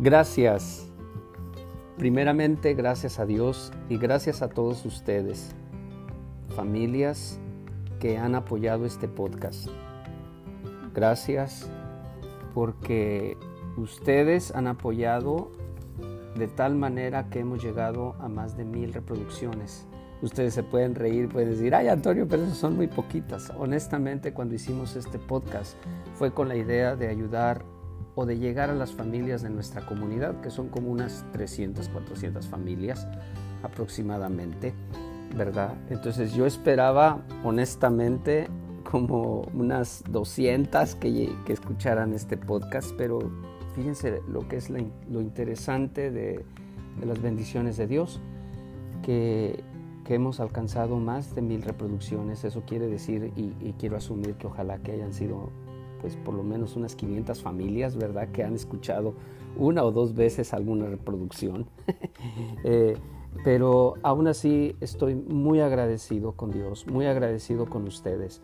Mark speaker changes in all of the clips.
Speaker 1: Gracias. Primeramente, gracias a Dios y gracias a todos ustedes, familias que han apoyado este podcast. Gracias porque ustedes han apoyado de tal manera que hemos llegado a más de mil reproducciones. Ustedes se pueden reír, pueden decir, ay Antonio, pero son muy poquitas. Honestamente, cuando hicimos este podcast fue con la idea de ayudar o de llegar a las familias de nuestra comunidad, que son como unas 300, 400 familias aproximadamente, ¿verdad? Entonces yo esperaba honestamente como unas 200 que, escucharan este podcast, pero fíjense lo que es lo interesante de, las bendiciones de Dios, que, hemos alcanzado más de mil reproducciones, eso quiere decir, y quiero asumir que ojalá que hayan sido pues por lo menos unas 500 familias, ¿verdad? Que han escuchado una o dos veces alguna reproducción. eh, pero aún así estoy muy agradecido con Dios, muy agradecido con ustedes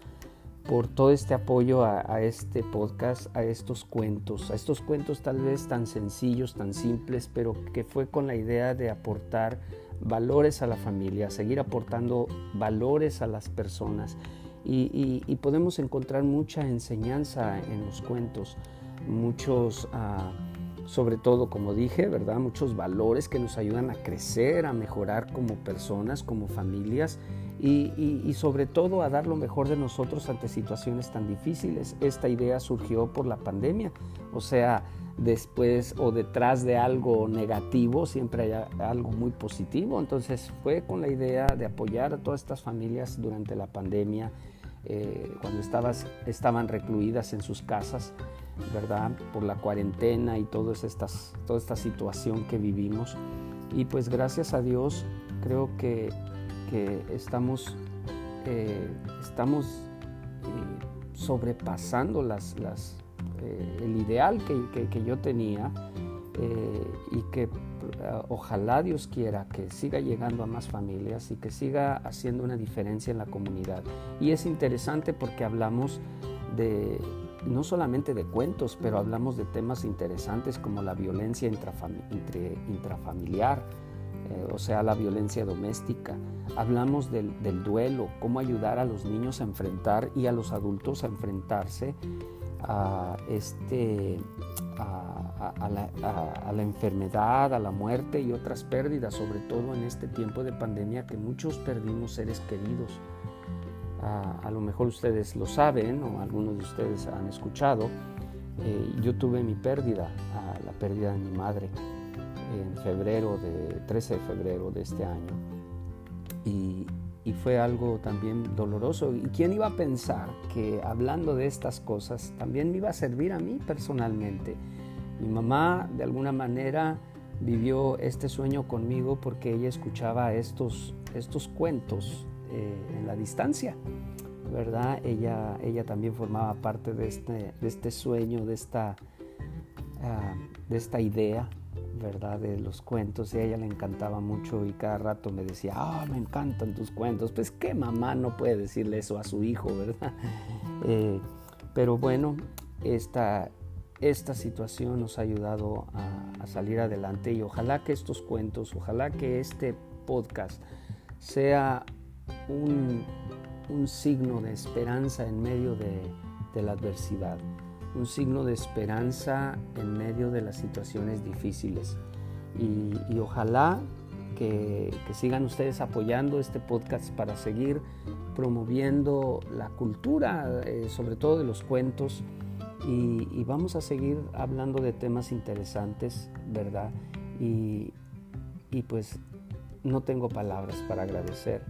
Speaker 1: por todo este apoyo a, a, este podcast, a estos cuentos, a estos cuentos tal vez tan sencillos, tan simples, pero que fue con la idea de aportar valores a la familia, seguir aportando valores a las personas y, podemos encontrar mucha enseñanza en los cuentos, muchos, ah, sobre todo como dije, ¿verdad? Muchos valores que nos ayudan a crecer, a mejorar como personas, como familias y, sobre todo a dar lo mejor de nosotros ante situaciones tan difíciles. Esta idea surgió por la pandemia, o sea, después o detrás de algo negativo siempre hay algo muy positivo. Entonces fue con la idea de apoyar a todas estas familias durante la pandemia eh, cuando estabas, estaban recluidas en sus casas, ¿verdad? Por la cuarentena y todas estas, toda esta situación que vivimos. Y pues gracias a Dios creo que, que estamos, eh, estamos eh, sobrepasando las, el ideal que, yo tenía y que eh, ojalá Dios quiera que siga llegando a más familias y que siga haciendo una diferencia en la comunidad. Y es interesante porque hablamos de no solamente de cuentos, pero hablamos de temas interesantes como la violencia intrafamiliar, eh, o sea, la violencia doméstica. Hablamos del, del, duelo, cómo ayudar a los niños a enfrentar y a los adultos a enfrentarse a, este, a, la, enfermedad, a la muerte y otras pérdidas, sobre todo en este tiempo de pandemia que muchos perdimos seres queridos. a lo mejor ustedes lo saben o algunos de ustedes han escuchado. Eh, yo tuve mi pérdida, la pérdida de mi madre en febrero, de 13 de febrero de este año. Y, y fue algo también doloroso. ¿Y quién iba a pensar que hablando de estas cosas también me iba a servir a mí personalmente? Mi mamá de alguna manera vivió este sueño conmigo porque ella escuchaba estos, estos cuentos eh, en la distancia, ¿verdad? Ella, ella también formaba parte de este, de este sueño, de esta, ah, de esta idea ¿verdad? De los cuentos y a ella le encantaba mucho y cada rato me decía, ah, me encantan tus cuentos. Pues qué mamá no puede decirle eso a su hijo, ¿verdad? Eh, pero bueno, esta, esta situación nos ha ayudado a, salir adelante y ojalá que estos cuentos, ojalá que este podcast sea un, un signo de esperanza en medio de, de la adversidad un signo de esperanza en medio de las situaciones difíciles. Y, ojalá que, sigan ustedes apoyando este podcast para seguir promoviendo la cultura, eh, sobre todo de los cuentos. Y, vamos a seguir hablando de temas interesantes, ¿verdad? Y, pues no tengo palabras para agradecer,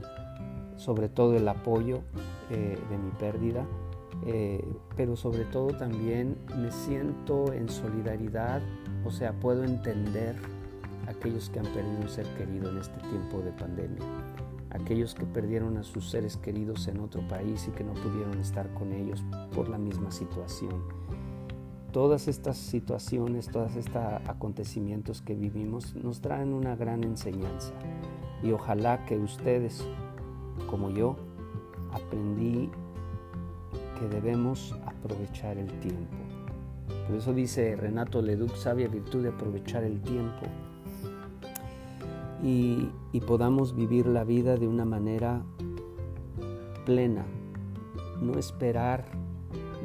Speaker 1: sobre todo el apoyo eh, de mi pérdida eh, pero sobre todo también me siento en solidaridad, o sea, puedo entender a aquellos que han perdido un ser querido en este tiempo de pandemia, aquellos que perdieron a sus seres queridos en otro país y que no pudieron estar con ellos por la misma situación. Todas estas situaciones, todos estos acontecimientos que vivimos nos traen una gran enseñanza y ojalá que ustedes, como yo, aprendí que debemos aprovechar el tiempo. Por eso dice Renato Leduc, sabia virtud de aprovechar el tiempo y, y podamos vivir la vida de una manera plena, no esperar,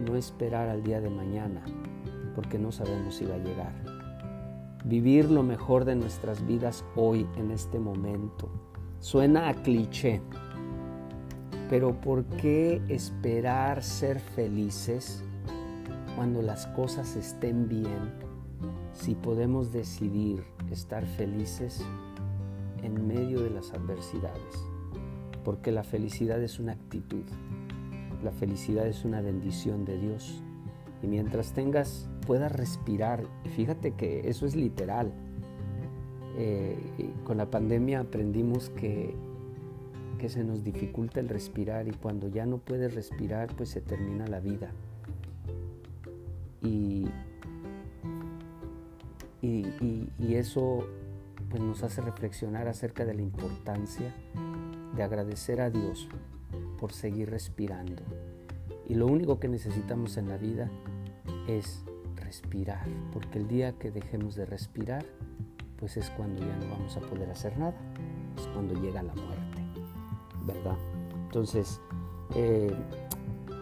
Speaker 1: no esperar al día de mañana, porque no sabemos si va a llegar. Vivir lo mejor de nuestras vidas hoy, en este momento. Suena a cliché, pero ¿por qué esperar ser felices cuando las cosas estén bien si podemos decidir estar felices en medio de las adversidades? Porque la felicidad es una actitud, la felicidad es una bendición de Dios. Y mientras tengas, puedas respirar, fíjate que eso es literal. Eh, con la pandemia aprendimos que, que se nos dificulta el respirar y cuando ya no puedes respirar, pues se termina la vida. Y, y, y eso pues nos hace reflexionar acerca de la importancia de agradecer a Dios por seguir respirando. Y lo único que necesitamos en la vida es respirar, porque el día que dejemos de respirar, pues es cuando ya no vamos a poder hacer nada, es cuando llega la muerte, ¿verdad? Entonces, eh,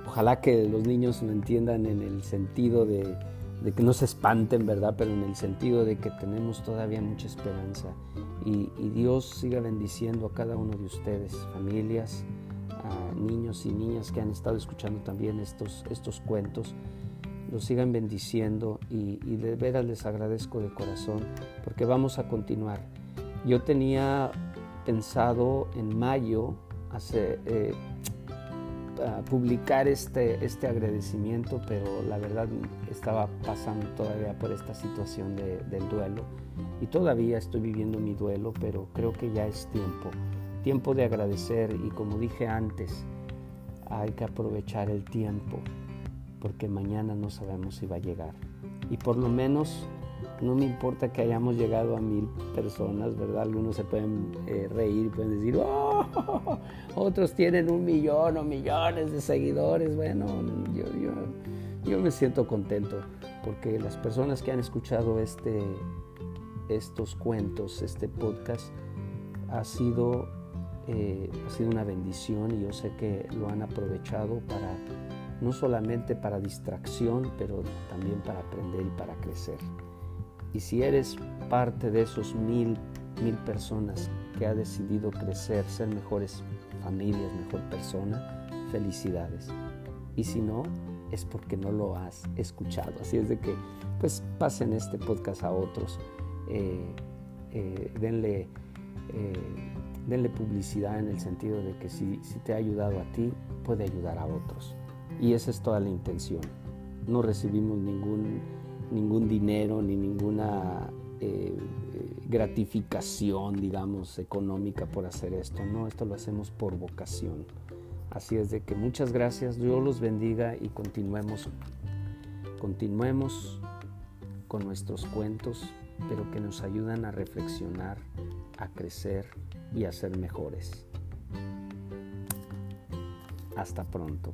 Speaker 1: ojalá que los niños lo entiendan en el sentido de, que no se espanten, ¿verdad? Pero en el sentido de que tenemos todavía mucha esperanza y, y Dios siga bendiciendo a cada uno de ustedes, familias, niños y niñas que han estado escuchando también estos, estos cuentos, los sigan bendiciendo y, de veras les agradezco de corazón porque vamos a continuar. Yo tenía pensado en mayo hacer, eh, publicar este, este agradecimiento, pero la verdad estaba pasando todavía por esta situación del duelo y todavía estoy viviendo mi duelo, pero creo que ya es tiempo tiempo de agradecer y como dije antes, hay que aprovechar el tiempo porque mañana no sabemos si va a llegar. Y por lo menos no me importa que hayamos llegado a mil personas, ¿verdad? Algunos se pueden eh, reír, pueden decir, oh, otros tienen un millón o millones de seguidores. Bueno, yo, yo, me siento contento porque las personas que han escuchado este, estos cuentos, este podcast, ha sido eh, ha sido una bendición y yo sé que lo han aprovechado para no solamente para distracción, pero también para aprender y para crecer. Y si eres parte de esos mil, mil personas que ha decidido crecer, ser mejores familias, mejor persona, felicidades. Y si no, es porque no lo has escuchado. Así es de que, pues, pasen este podcast a otros. Eh, eh, denle denle publicidad en el sentido de que si, te ha ayudado a ti, puede ayudar a otros. Y esa es toda la intención. No recibimos ningún, ningún dinero ni ninguna eh, gratificación, digamos, económica por hacer esto. No, esto lo hacemos por vocación. Así es de que muchas gracias, Dios los bendiga y continuemos, continuemos con nuestros cuentos, pero que nos ayudan a reflexionar, a crecer y a ser mejores. Hasta pronto.